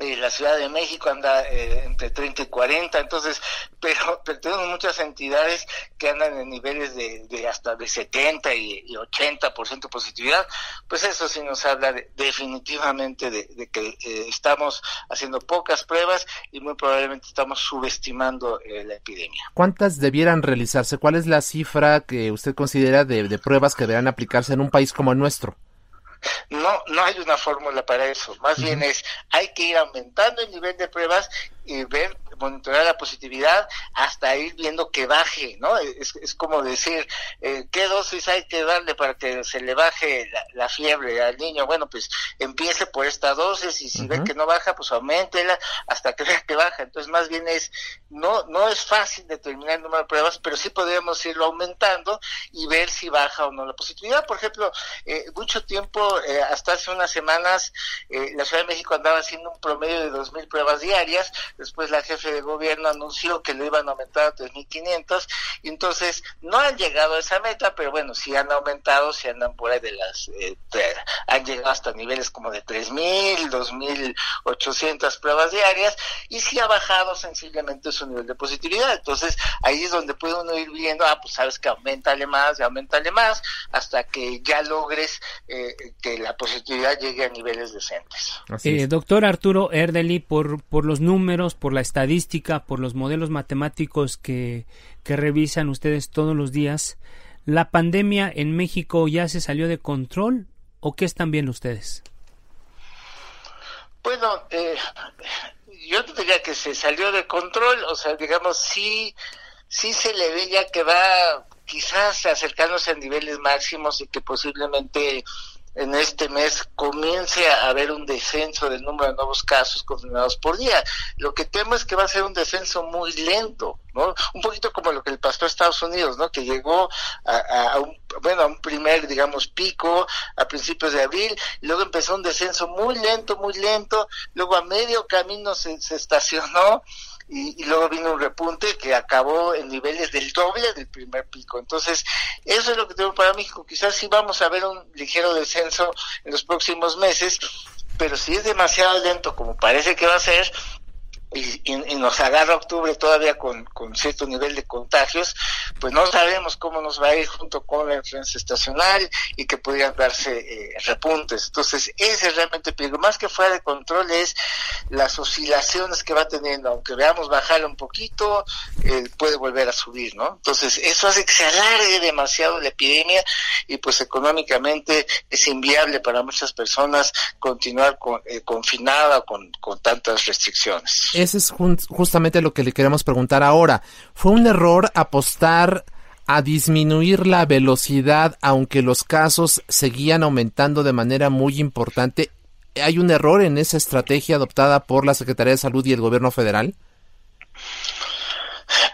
Eh, la Ciudad de México anda eh, entre 30 y 40, entonces, pero, pero, tenemos muchas entidades que andan en niveles de, de hasta de 70 y, y 80% positividad, pues eso sí nos habla definitivamente de, que eh, estamos haciendo pocas pruebas y muy probablemente estamos subestimando la epidemia. ¿Cuántas debieran realizarse? ¿Cuál es la cifra que usted considera de, de pruebas que deberán aplicarse en un país como el nuestro? No, no hay una fórmula para eso. Más bien es, hay que ir aumentando el nivel de pruebas y ver monitorear la positividad hasta ir viendo que baje, ¿no? Es, es como decir, eh, ¿qué dosis hay que darle para que se le baje la, fiebre al niño? Bueno, pues empiece por esta dosis y si ve que no baja, pues aumentela hasta que vea que baja. Entonces, más bien es, no, no es fácil determinar el número de pruebas, pero sí podríamos irlo aumentando y ver si baja o no la positividad. Por ejemplo, eh, mucho tiempo, eh, hasta hace unas semanas, la Ciudad de México andaba haciendo un promedio de 2.000 pruebas diarias, después la jefe de gobierno anunció que lo iban a aumentar a 3.500 y entonces no han llegado a esa meta, pero bueno, sí han aumentado, si andan por ahí de las, eh, han llegado hasta niveles como de 3.000, 2.800 pruebas diarias y sí ha bajado sensiblemente su nivel de positividad. Entonces ahí es donde puede uno ir viendo, ah, pues sabes que aumentale más, y aumentale más, hasta que ya logres eh, que la positividad llegue a niveles decentes. Eh, doctor Arturo Erdeli, por, por los números, por la estadística, por los modelos matemáticos que, revisan ustedes todos los días, ¿la pandemia en México ya se salió de control o qué están viendo ustedes? Bueno, eh, yo diría que se salió de control, o sea, digamos, sí sí se le ve ya que va quizás acercándose a niveles máximos y que posiblemente en este mes comience a haber un descenso del número de nuevos casos confirmados por día. Lo que temo es que va a ser un descenso muy lento, ¿no? Un poquito como lo que el pasó a Estados Unidos, ¿no? Que llegó a, un, bueno, a un primer, digamos, pico a principios de abril, luego empezó un descenso muy lento, muy lento, luego a medio camino se, se estacionó, y, luego vino un repunte que acabó en niveles del doble del primer pico. Entonces, eso es lo que tengo para México. Quizás sí vamos a ver un ligero descenso en los próximos meses, pero si es demasiado lento como parece que va a ser, y, nos agarra octubre todavía con, cierto nivel de contagios, pues no sabemos cómo nos va a ir junto con la influencia estacional y que podrían darse eh, repuntes. Entonces, ese es realmente peligro. Más que fuera de control es las oscilaciones que va teniendo. Aunque veamos bajar un poquito, eh, puede volver a subir, ¿no? Entonces, eso hace que se alargue demasiado la epidemia y pues económicamente es inviable para muchas personas continuar con, eh, confinada con, con tantas restricciones ese es justamente lo que le queremos preguntar ahora. ¿Fue un error apostar a disminuir la velocidad aunque los casos seguían aumentando de manera muy importante? ¿Hay un error en esa estrategia adoptada por la Secretaría de Salud y el Gobierno federal?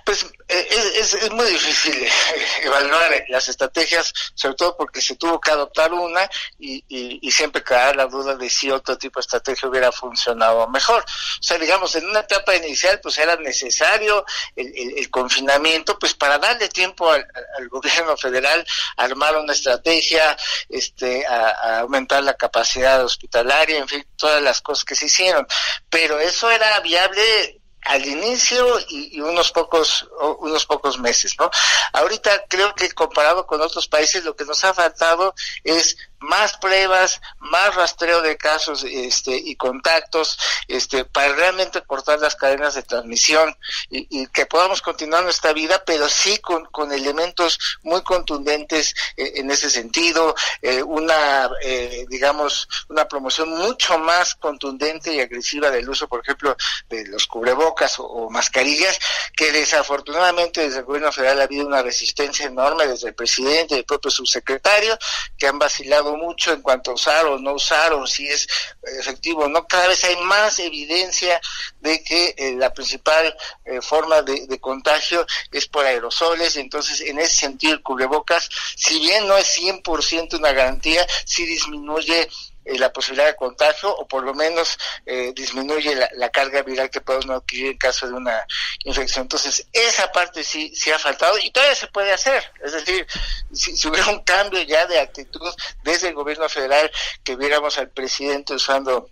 Pues es, es, muy difícil eh, evaluar las estrategias, sobre todo porque se tuvo que adoptar una y, y, siempre queda la duda de si otro tipo de estrategia hubiera funcionado mejor. O sea, digamos, en una etapa inicial pues era necesario el, el, confinamiento pues para darle tiempo al, gobierno federal armar una estrategia, este, a, a aumentar la capacidad hospitalaria, en fin, todas las cosas que se hicieron. Pero eso era viable al inicio y, unos pocos unos pocos meses, ¿no? Ahorita creo que comparado con otros países lo que nos ha faltado es más pruebas, más rastreo de casos este, y contactos este, para realmente cortar las cadenas de transmisión y, que podamos continuar nuestra vida, pero sí con, con elementos muy contundentes eh, en ese sentido, eh, una, eh, digamos, una promoción mucho más contundente y agresiva del uso, por ejemplo, de los cubrebocas o, mascarillas, que desafortunadamente desde el gobierno federal ha habido una resistencia enorme desde el presidente y el propio subsecretario, que han vacilado mucho en cuanto a usar o no usar o si es efectivo no. Cada vez hay más evidencia de que eh, la principal eh, forma de, contagio es por aerosoles. Entonces, en ese sentido, el cubrebocas, si bien no es 100% una garantía, sí disminuye eh, la posibilidad de contagio o por lo menos eh, disminuye la, carga viral que podemos adquirir en caso de una infección. Entonces, esa parte sí, sí ha faltado y todavía se puede hacer. Es decir, si, hubiera un cambio ya de actitud desde el gobierno federal, que viéramos al presidente usando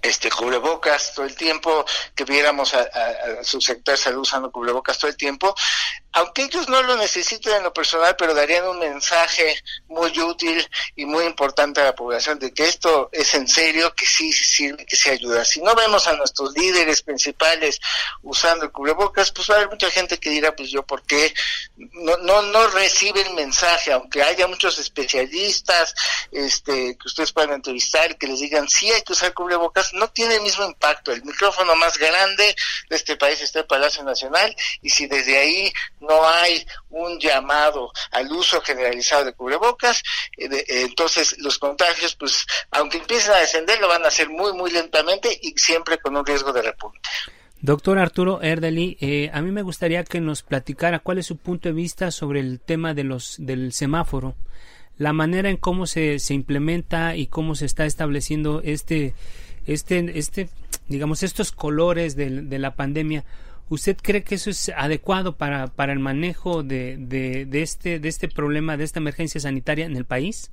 este cubrebocas todo el tiempo, que viéramos a, su sector salud usando cubrebocas todo el tiempo, aunque ellos no lo necesiten en lo personal, pero darían un mensaje muy útil y muy importante a la población de que esto es en serio, que sí sirve, que sí ayuda. Si no vemos a nuestros líderes principales usando el cubrebocas, pues va a haber mucha gente que dirá, pues yo por qué no, no, no recibe el mensaje, aunque haya muchos especialistas este, que ustedes puedan entrevistar que les digan, sí hay que usar cubrebocas, no tiene el mismo impacto. El micrófono más grande de este país está el Palacio Nacional y si desde ahí no hay un llamado al uso generalizado de cubrebocas, eh, eh, entonces los contagios, pues aunque empiecen a descender, lo van a hacer muy, muy lentamente y siempre con un riesgo de repunte. Doctor Arturo Erdeli, eh, a mí me gustaría que nos platicara cuál es su punto de vista sobre el tema de los del semáforo, la manera en cómo se, se implementa y cómo se está estableciendo este este, este, digamos, estos colores de la pandemia, ¿usted cree que eso es adecuado para, para el manejo de, de, de, este, de este problema, de esta emergencia sanitaria en el país?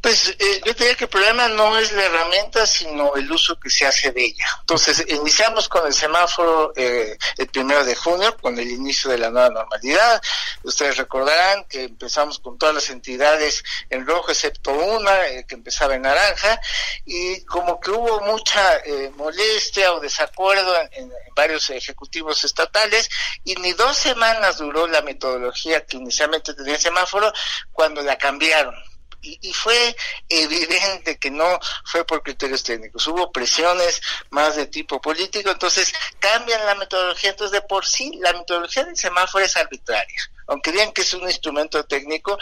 Pues eh, yo diría que el problema no es la herramienta, sino el uso que se hace de ella. Entonces, iniciamos con el semáforo eh, el primero de junio, con el inicio de la nueva normalidad. Ustedes recordarán que empezamos con todas las entidades en rojo, excepto una, eh, que empezaba en naranja, y como que hubo mucha eh, molestia o desacuerdo en, en varios ejecutivos estatales, y ni dos semanas duró la metodología que inicialmente tenía el semáforo cuando la cambiaron y, fue evidente que no fue por criterios técnicos, hubo presiones más de tipo político, entonces cambian la metodología, entonces de por sí la metodología del semáforo es arbitraria. Aunque digan que es un instrumento técnico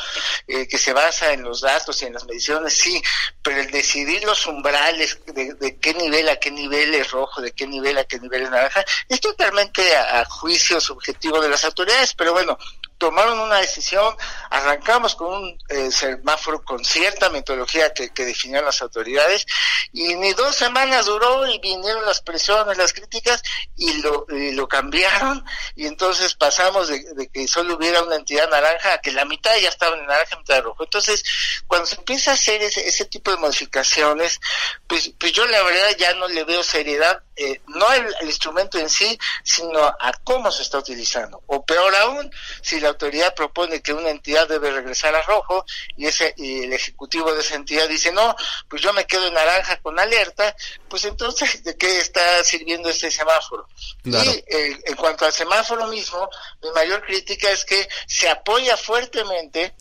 eh, que se basa en los datos y en las mediciones, sí, pero el decidir los umbrales de, qué nivel a qué nivel es rojo, de qué nivel a qué nivel es naranja, es totalmente a juicio subjetivo de las autoridades, pero bueno, tomaron una decisión, arrancamos con un eh, semáforo con cierta metodología que, que definieron las autoridades y ni dos semanas duró y vinieron las presiones, las críticas y lo, lo cambiaron y entonces pasamos de, que solo hubiera una entidad naranja a que la mitad ya estaba en naranja y mitad de rojo. Entonces, cuando se empieza a hacer ese, tipo de modificaciones, pues, pues yo la verdad ya no le veo seriedad eh, no el, instrumento en sí, sino a cómo se está utilizando. O peor aún, si la autoridad propone que una entidad debe regresar a rojo y ese y el ejecutivo de esa entidad dice no, pues yo me quedo en naranja con alerta, pues entonces de qué está sirviendo este semáforo. Y eh, en cuanto al semáforo mismo, mi mayor crítica es que se apoya fuertemente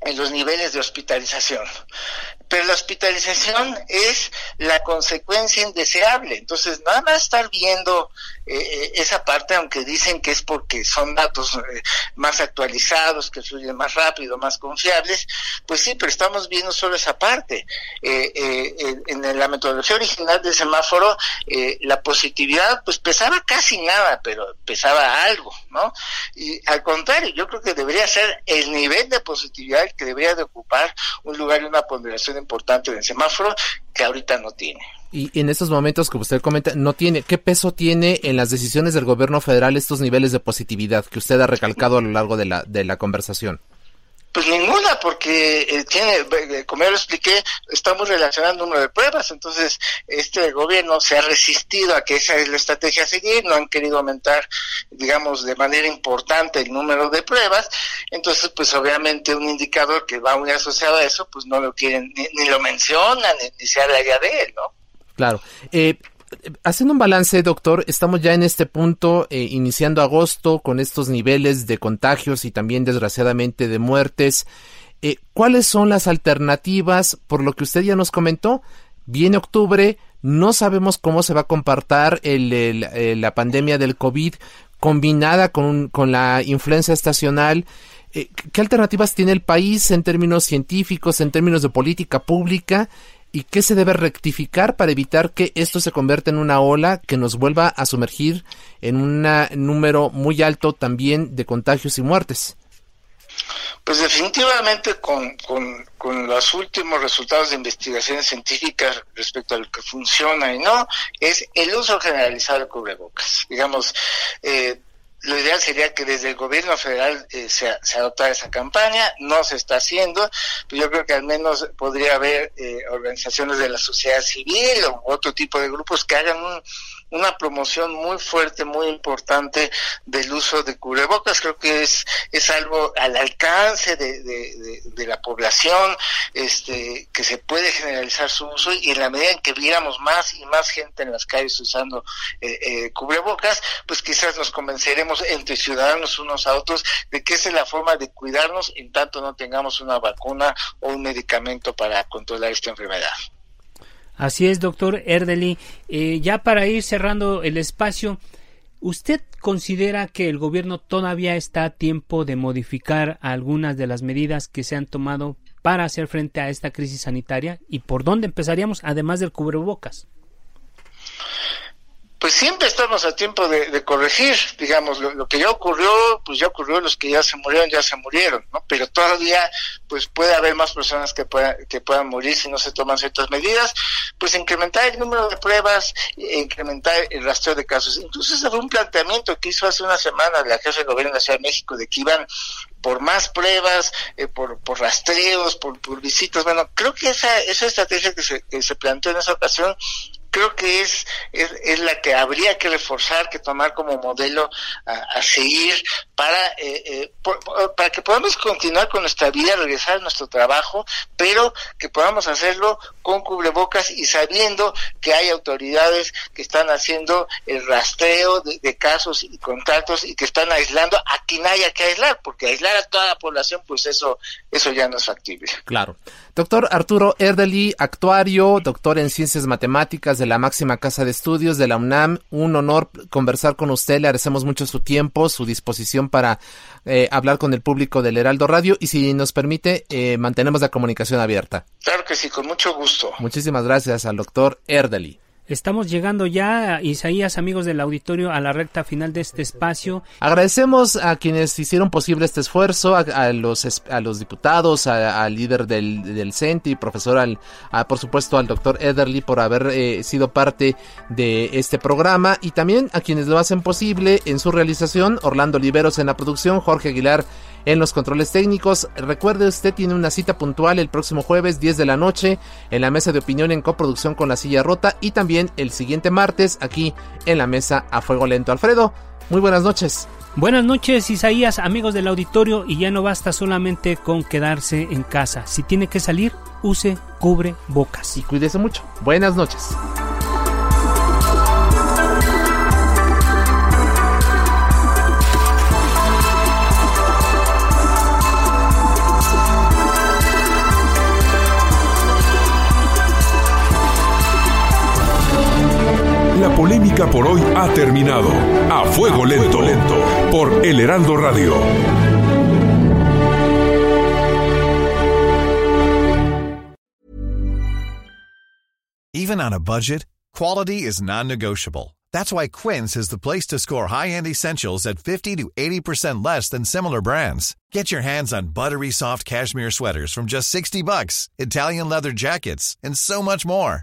en los niveles de hospitalización pero la hospitalización es la consecuencia indeseable. Entonces, nada más estar viendo eh, eh, esa parte, aunque dicen que es porque son datos eh, más actualizados, que fluyen más rápido, más confiables, pues sí, pero estamos viendo solo esa parte. en la metodología original del semáforo, la positividad, pues pesaba casi nada, pero pesaba algo, ¿no? Y al contrario, yo creo que debería ser el nivel de positividad que debería de ocupar un lugar y una ponderación importante del semáforo que ahorita no tiene. Y en estos momentos, como usted comenta, no tiene, ¿qué peso tiene en las decisiones del gobierno federal estos niveles de positividad que usted ha recalcado a lo largo de la, de la conversación? Pues ninguna, porque eh, tiene, eh, como ya lo expliqué, estamos relacionando el número de pruebas, entonces este gobierno se ha resistido a que esa es la estrategia a seguir, no han querido aumentar, digamos, de manera importante el número de pruebas, entonces pues obviamente un indicador que va muy asociado a eso, pues no lo quieren, ni, lo mencionan, ni, ni se habla ya de él, ¿no? Claro. Eh, haciendo un balance, doctor, estamos ya en este punto, eh, iniciando agosto, con estos niveles de contagios y también, desgraciadamente, de muertes. Eh, ¿Cuáles son las alternativas? Por lo que usted ya nos comentó, viene octubre, no sabemos cómo se va a compartir el, la pandemia del COVID combinada con, con la influencia estacional. ¿Qué alternativas tiene el país en términos científicos, en términos de política pública? Y qué se debe rectificar para evitar que esto se convierta en una ola que nos vuelva a sumergir en un número muy alto también de contagios y muertes. Pues definitivamente con, con, los últimos resultados de investigaciones científicas respecto a lo que funciona y no, es el uso generalizado de cubrebocas. Digamos, eh, lo ideal sería que desde el gobierno federal eh, se, adoptara esa campaña, no se está haciendo, pero yo creo que al menos podría haber eh, organizaciones de la sociedad civil o otro tipo de grupos que hagan un, una promoción muy fuerte, muy importante del uso de cubrebocas. Creo que es, es algo al alcance de, de, la población, este, que se puede generalizar su uso y en la medida en que viéramos más y más gente en las calles usando eh, eh, cubrebocas, pues quizás nos convenceremos entre ciudadanos unos a otros de que esa es la forma de cuidarnos en tanto no tengamos una vacuna o un medicamento para controlar esta enfermedad. Así es, doctor Erdeli. Eh, ya para ir cerrando el espacio, ¿usted considera que el gobierno todavía está a tiempo de modificar algunas de las medidas que se han tomado para hacer frente a esta crisis sanitaria? ¿Y por dónde empezaríamos, además del cubrebocas? Pues siempre estamos a tiempo de, corregir, digamos, lo, que ya ocurrió, pues ya ocurrió, los que ya se murieron, ya se murieron, ¿no? Pero todavía, pues puede haber más personas que, puedan que puedan morir si no se toman ciertas medidas, pues incrementar el número de pruebas, e incrementar el rastreo de casos. Incluso ese fue un planteamiento que hizo hace una semana la jefe de gobierno de la Ciudad de México de que iban por más pruebas, eh, por, por rastreos, por, por visitas. Bueno, creo que esa, esa estrategia que se, que se planteó en esa ocasión creo que es, es, la que habría que reforzar, que tomar como modelo a, seguir para, eh, eh, para que podamos continuar con nuestra vida, regresar a nuestro trabajo, pero que podamos hacerlo con cubrebocas y sabiendo que hay autoridades que están haciendo el rastreo de, casos y contactos y que están aislando a quien haya que aislar, porque aislar a toda la población, pues eso, eso ya no es factible. Claro. Doctor Arturo Erdeli, actuario, doctor en ciencias matemáticas de la máxima casa de estudios de la UNAM. Un honor conversar con usted. Le agradecemos mucho su tiempo, su disposición para eh, hablar con el público del Heraldo Radio y si nos permite, eh, mantenemos la comunicación abierta. Claro que sí, con mucho gusto. Muchísimas gracias al doctor Erdeli. Estamos llegando ya, Isaías, amigos del auditorio, a la recta final de este espacio. Agradecemos a quienes hicieron posible este esfuerzo, a, los, a los diputados, al líder del, CENTI, profesor, al, por supuesto al doctor Ederly por haber eh, sido parte de este programa y también a quienes lo hacen posible en su realización, Orlando Oliveros en la producción, Jorge Aguilar en los controles técnicos. Recuerde, usted tiene una cita puntual el próximo jueves 10 de la noche en la mesa de opinión en coproducción con La Silla Rota y también el siguiente martes aquí en la mesa a fuego lento. Alfredo, muy buenas noches. Buenas noches Isaías, amigos del auditorio y ya no basta solamente con quedarse en casa. Si tiene que salir, use cubre bocas. Y cuídese mucho. Buenas noches. Por hoy ha terminado. A fuego lento, lento, por El Heraldo Radio. Even on a budget, quality is non-negotiable. That's why Quince is the place to score high-end essentials at 50 to 80% less than similar brands. Get your hands on buttery soft cashmere sweaters from just 60 bucks, Italian leather jackets, and so much more.